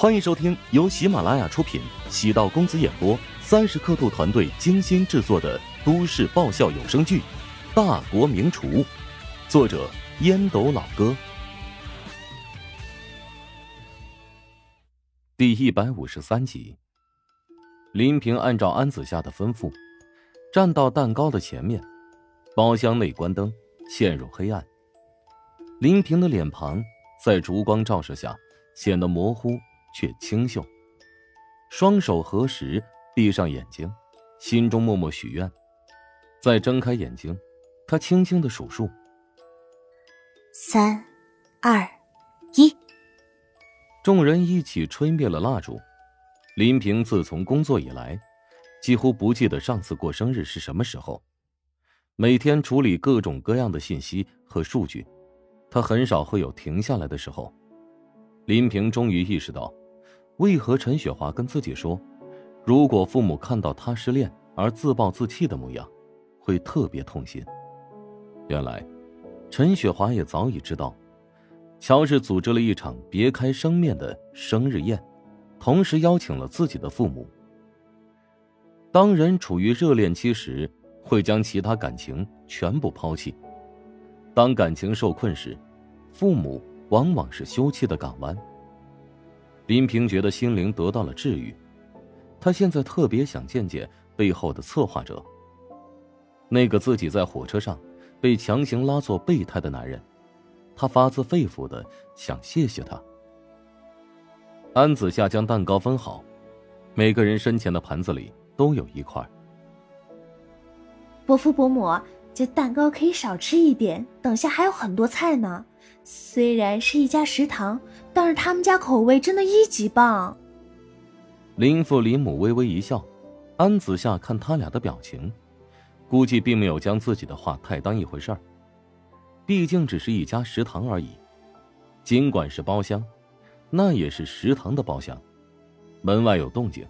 欢迎收听由喜马拉雅出品、喜道公子演播、三十刻度团队精心制作的都市爆笑有声剧《大国名厨》，作者烟斗老哥，第一百五十三集。林平按照安子夏的吩咐，站到蛋糕的前面，包厢内关灯，陷入黑暗。林平的脸庞在烛光照射下显得模糊。却清秀，双手合十，闭上眼睛，心中默默许愿。再睁开眼睛，他轻轻的数数：三、二、一。众人一起吹灭了蜡烛。林平自从工作以来，几乎不记得上次过生日是什么时候。每天处理各种各样的信息和数据，他很少会有停下来的时候。林平终于意识到。为何陈雪华跟自己说，如果父母看到他失恋而自暴自弃的模样，会特别痛心？原来，陈雪华也早已知道，乔治组织了一场别开生面的生日宴，同时邀请了自己的父母。当人处于热恋期时，会将其他感情全部抛弃；当感情受困时，父母往往是休憩的港湾。林平觉得心灵得到了治愈，他现在特别想见见背后的策划者，那个自己在火车上被强行拉做备胎的男人，他发自肺腑的想谢谢他。安子夏将蛋糕分好，每个人身前的盘子里都有一块。伯父伯母，这蛋糕可以少吃一点，等下还有很多菜呢。虽然是一家食堂，但是他们家口味真的一级棒。林父林母微微一笑，安子夏看他俩的表情，估计并没有将自己的话太当一回事儿。毕竟只是一家食堂而已，尽管是包厢，那也是食堂的包厢。门外有动静，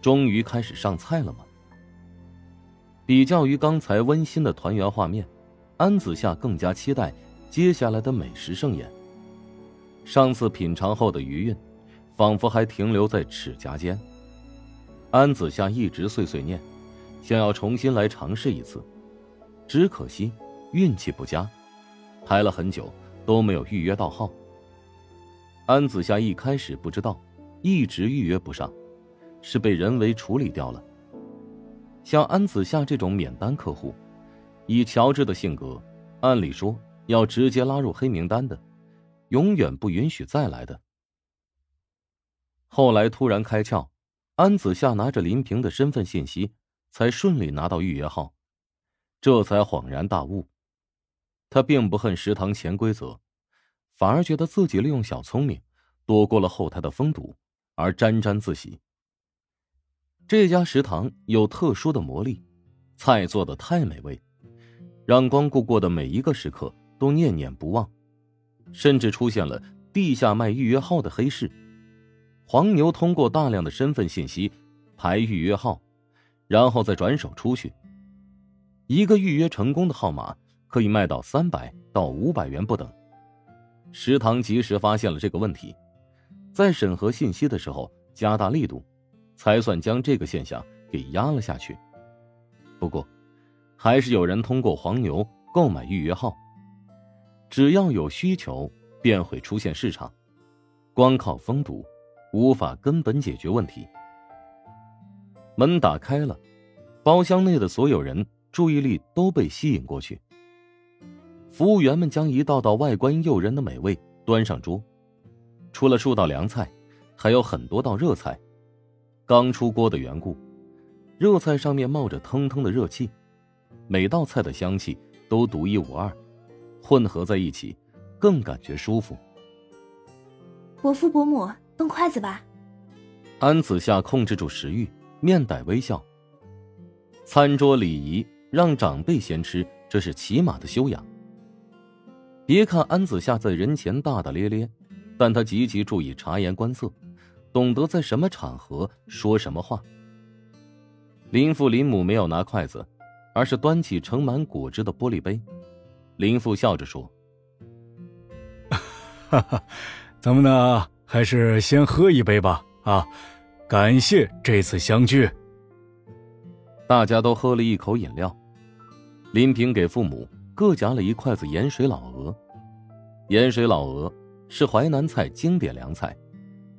终于开始上菜了吗？比较于刚才温馨的团圆画面，安子夏更加期待。接下来的美食盛宴，上次品尝后的余韵，仿佛还停留在齿颊间。安子夏一直碎碎念，想要重新来尝试一次，只可惜运气不佳，排了很久都没有预约到号。安子夏一开始不知道，一直预约不上，是被人为处理掉了。像安子夏这种免单客户，以乔治的性格，按理说。要直接拉入黑名单的，永远不允许再来的。后来突然开窍，安子夏拿着林平的身份信息，才顺利拿到预约号，这才恍然大悟。他并不恨食堂潜规则，反而觉得自己利用小聪明，躲过了后台的封堵，而沾沾自喜。这家食堂有特殊的魔力，菜做的太美味，让光顾过的每一个食客。都念念不忘，甚至出现了地下卖预约号的黑市。黄牛通过大量的身份信息排预约号，然后再转手出去。一个预约成功的号码可以卖到三百到五百元不等。食堂及时发现了这个问题，在审核信息的时候加大力度，才算将这个现象给压了下去。不过，还是有人通过黄牛购买预约号。只要有需求，便会出现市场。光靠封堵，无法根本解决问题。门打开了，包厢内的所有人注意力都被吸引过去。服务员们将一道道外观诱人的美味端上桌，除了数道凉菜，还有很多道热菜。刚出锅的缘故，热菜上面冒着腾腾的热气，每道菜的香气都独一无二。混合在一起，更感觉舒服。伯父伯母，动筷子吧。安子夏控制住食欲，面带微笑。餐桌礼仪，让长辈先吃，这是起码的修养。别看安子夏在人前大大咧咧，但他极其注意察言观色，懂得在什么场合说什么话。林父林母没有拿筷子，而是端起盛满果汁的玻璃杯。林父笑着说：“哈哈，咱们呢还是先喝一杯吧。啊，感谢这次相聚。大家都喝了一口饮料，林平给父母各夹了一筷子盐水老鹅。盐水老鹅是淮南菜经典凉菜，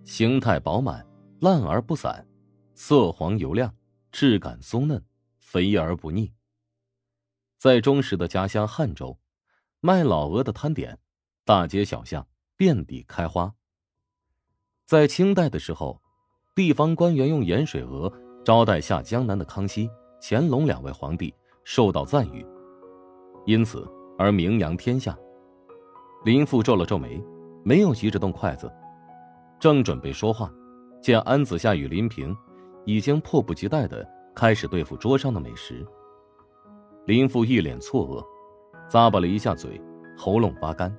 形态饱满，烂而不散，色黄油亮，质感松嫩，肥而不腻。在忠实的家乡汉州，卖老鹅的摊点，大街小巷遍地开花。在清代的时候，地方官员用盐水鹅招待下江南的康熙、乾隆两位皇帝，受到赞誉，因此而名扬天下。林父皱了皱眉，没有急着动筷子，正准备说话，见安子夏与林平已经迫不及待的开始对付桌上的美食。林父一脸错愕，咂巴了一下嘴，喉咙发干，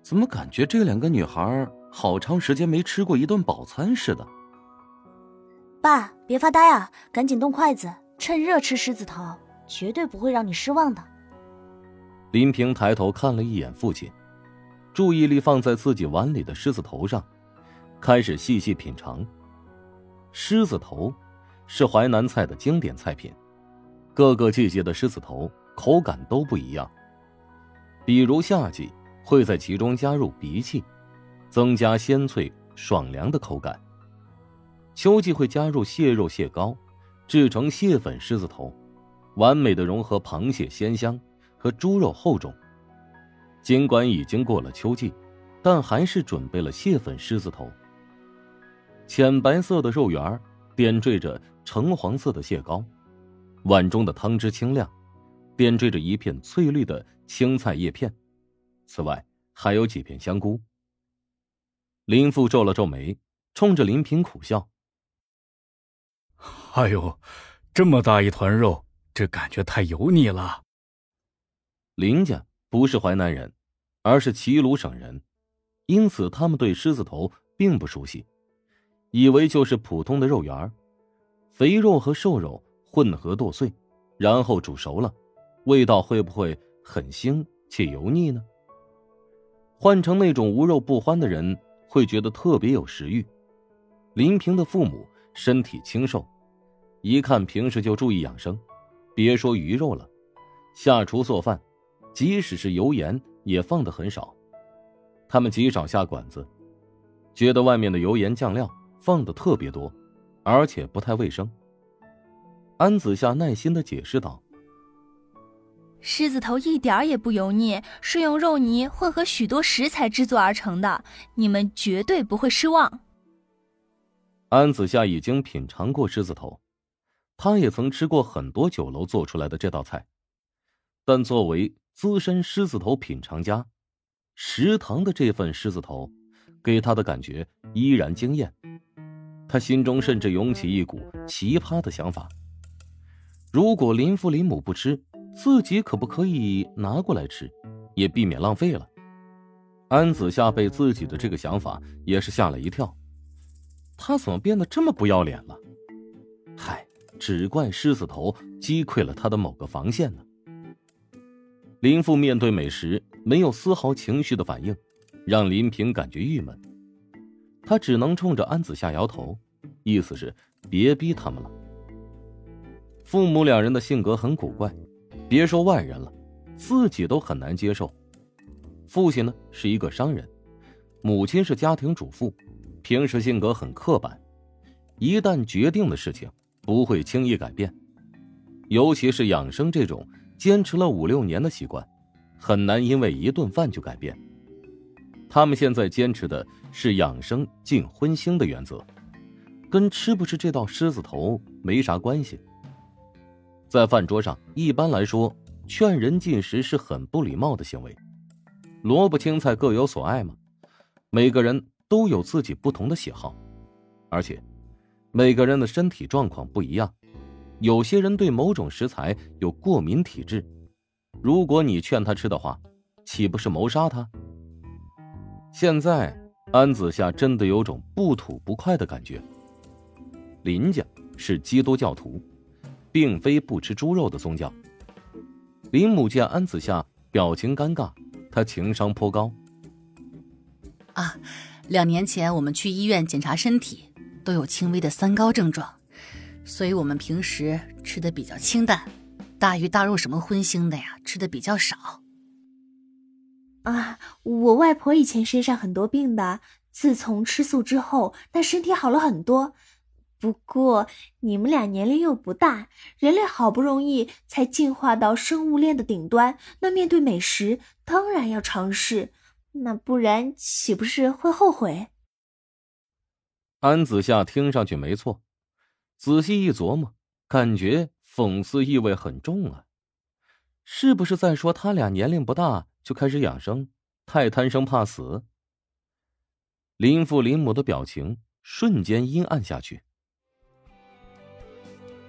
怎么感觉这两个女孩？好长时间没吃过一顿饱餐似的。爸，别发呆啊，赶紧动筷子，趁热吃狮子头，绝对不会让你失望的。林平抬头看了一眼父亲，注意力放在自己碗里的狮子头上，开始细细品尝。狮子头是淮南菜的经典菜品，各个季节的狮子头口感都不一样。比如夏季会在其中加入荸荠。增加鲜脆爽凉的口感。秋季会加入蟹肉蟹膏，制成蟹粉狮子头，完美的融合螃蟹鲜香和猪肉厚重。尽管已经过了秋季，但还是准备了蟹粉狮子头。浅白色的肉圆点缀着橙黄色的蟹膏，碗中的汤汁清亮，点缀着一片翠绿的青菜叶片。此外，还有几片香菇。林父皱了皱眉，冲着林平苦笑：“哎呦，这么大一团肉，这感觉太油腻了。”林家不是淮南人，而是齐鲁省人，因此他们对狮子头并不熟悉，以为就是普通的肉圆儿，肥肉和瘦肉混合剁碎，然后煮熟了，味道会不会很腥且油腻呢？换成那种无肉不欢的人。会觉得特别有食欲。林平的父母身体清瘦，一看平时就注意养生，别说鱼肉了，下厨做饭，即使是油盐也放的很少。他们极少下馆子，觉得外面的油盐酱料放的特别多，而且不太卫生。安子夏耐心的解释道。狮子头一点儿也不油腻，是用肉泥混合许多食材制作而成的，你们绝对不会失望。安子夏已经品尝过狮子头，他也曾吃过很多酒楼做出来的这道菜，但作为资深狮子头品尝家，食堂的这份狮子头，给他的感觉依然惊艳。他心中甚至涌起一股奇葩的想法：如果林父林母不吃。自己可不可以拿过来吃，也避免浪费了。安子夏被自己的这个想法也是吓了一跳，他怎么变得这么不要脸了？嗨，只怪狮子头击溃了他的某个防线呢。林父面对美食没有丝毫情绪的反应，让林平感觉郁闷。他只能冲着安子夏摇头，意思是别逼他们了。父母两人的性格很古怪。别说外人了，自己都很难接受。父亲呢是一个商人，母亲是家庭主妇，平时性格很刻板，一旦决定的事情不会轻易改变。尤其是养生这种坚持了五六年的习惯，很难因为一顿饭就改变。他们现在坚持的是养生进荤腥的原则，跟吃不吃这道狮子头没啥关系。在饭桌上，一般来说，劝人进食是很不礼貌的行为。萝卜青菜各有所爱嘛，每个人都有自己不同的喜好，而且每个人的身体状况不一样，有些人对某种食材有过敏体质。如果你劝他吃的话，岂不是谋杀他？现在安子夏真的有种不吐不快的感觉。林家是基督教徒。并非不吃猪肉的宗教。林母见安子夏表情尴尬，她情商颇高。啊，两年前我们去医院检查身体，都有轻微的三高症状，所以我们平时吃的比较清淡，大鱼大肉什么荤腥的呀，吃的比较少。啊，我外婆以前身上很多病的，自从吃素之后，那身体好了很多。不过你们俩年龄又不大，人类好不容易才进化到生物链的顶端，那面对美食当然要尝试，那不然岂不是会后悔？安子夏听上去没错，仔细一琢磨，感觉讽刺意味很重啊！是不是在说他俩年龄不大就开始养生，太贪生怕死？林父林母的表情瞬间阴暗下去。